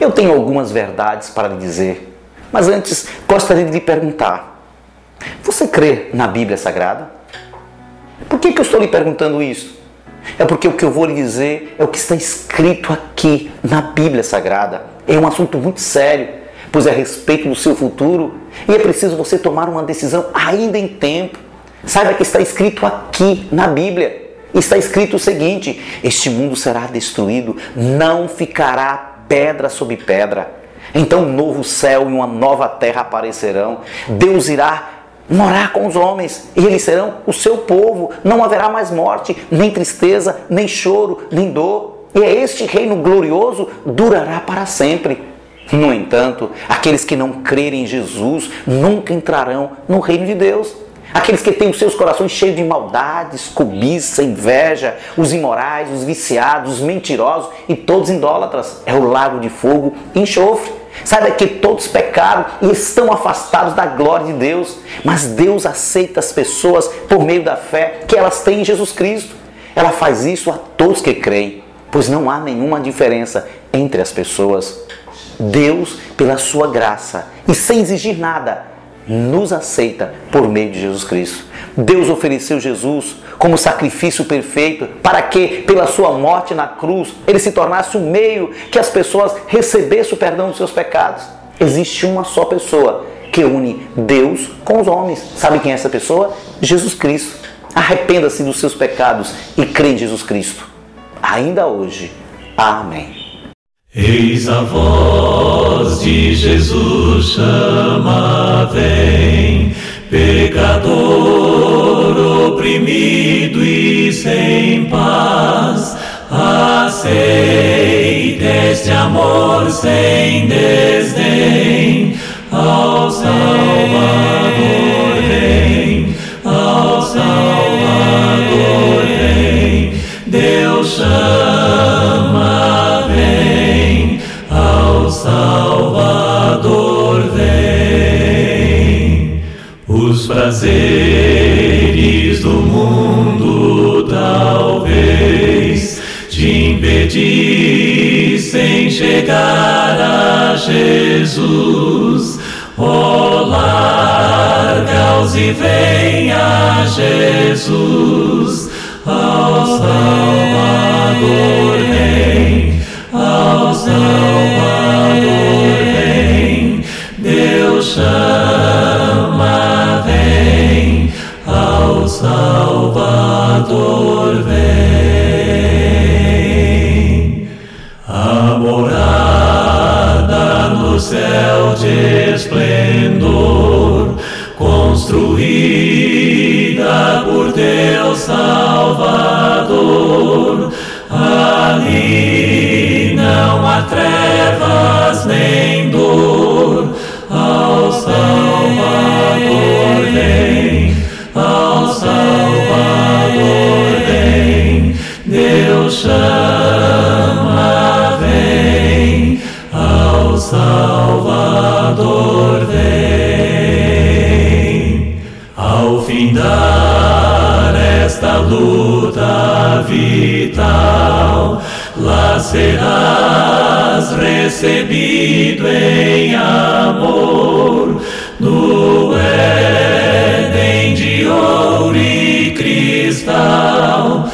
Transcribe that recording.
eu tenho algumas verdades para lhe dizer, mas antes gostaria de lhe perguntar: você crê na Bíblia Sagrada? Por que, que eu estou lhe perguntando isso? É porque o que eu vou lhe dizer é o que está escrito aqui na Bíblia Sagrada. É um assunto muito sério, pois é a respeito do seu futuro e é preciso você tomar uma decisão ainda em tempo. Saiba que está escrito aqui na Bíblia. Está escrito o seguinte: Este mundo será destruído, não ficará pedra sobre pedra. Então um novo céu e uma nova terra aparecerão. Deus irá morar com os homens e eles serão o seu povo. Não haverá mais morte, nem tristeza, nem choro, nem dor. E este reino glorioso durará para sempre. No entanto, aqueles que não crerem em Jesus nunca entrarão no reino de Deus. Aqueles que têm os seus corações cheios de maldades, cobiça, inveja, os imorais, os viciados, os mentirosos e todos idólatras. É o lago de fogo e enxofre. Saiba que todos pecaram e estão afastados da glória de Deus, mas Deus aceita as pessoas por meio da fé que elas têm em Jesus Cristo. Ela faz isso a todos que creem, pois não há nenhuma diferença entre as pessoas. Deus, pela sua graça e sem exigir nada, nos aceita por meio de Jesus Cristo. Deus ofereceu Jesus como sacrifício perfeito para que, pela sua morte na cruz, ele se tornasse um meio que as pessoas recebessem o perdão dos seus pecados. Existe uma só pessoa que une Deus com os homens. Sabe quem é essa pessoa? Jesus Cristo. Arrependa-se dos seus pecados e crê em Jesus Cristo. Ainda hoje. Amém. Eis a voz de Jesus chama, vem, pecador oprimido e sem paz, aceita este amor sem desdém, Os prazeres do mundo talvez te impedissem chegar a Jesus. Oh, larga-os e vem a Jesus, ao Salvador Salvador vem. A morada no céu de esplendor, construída por teu Salvador, ali não há trevas nem luta vital, lá serás recebido em amor. No Éden de ouro e cristal,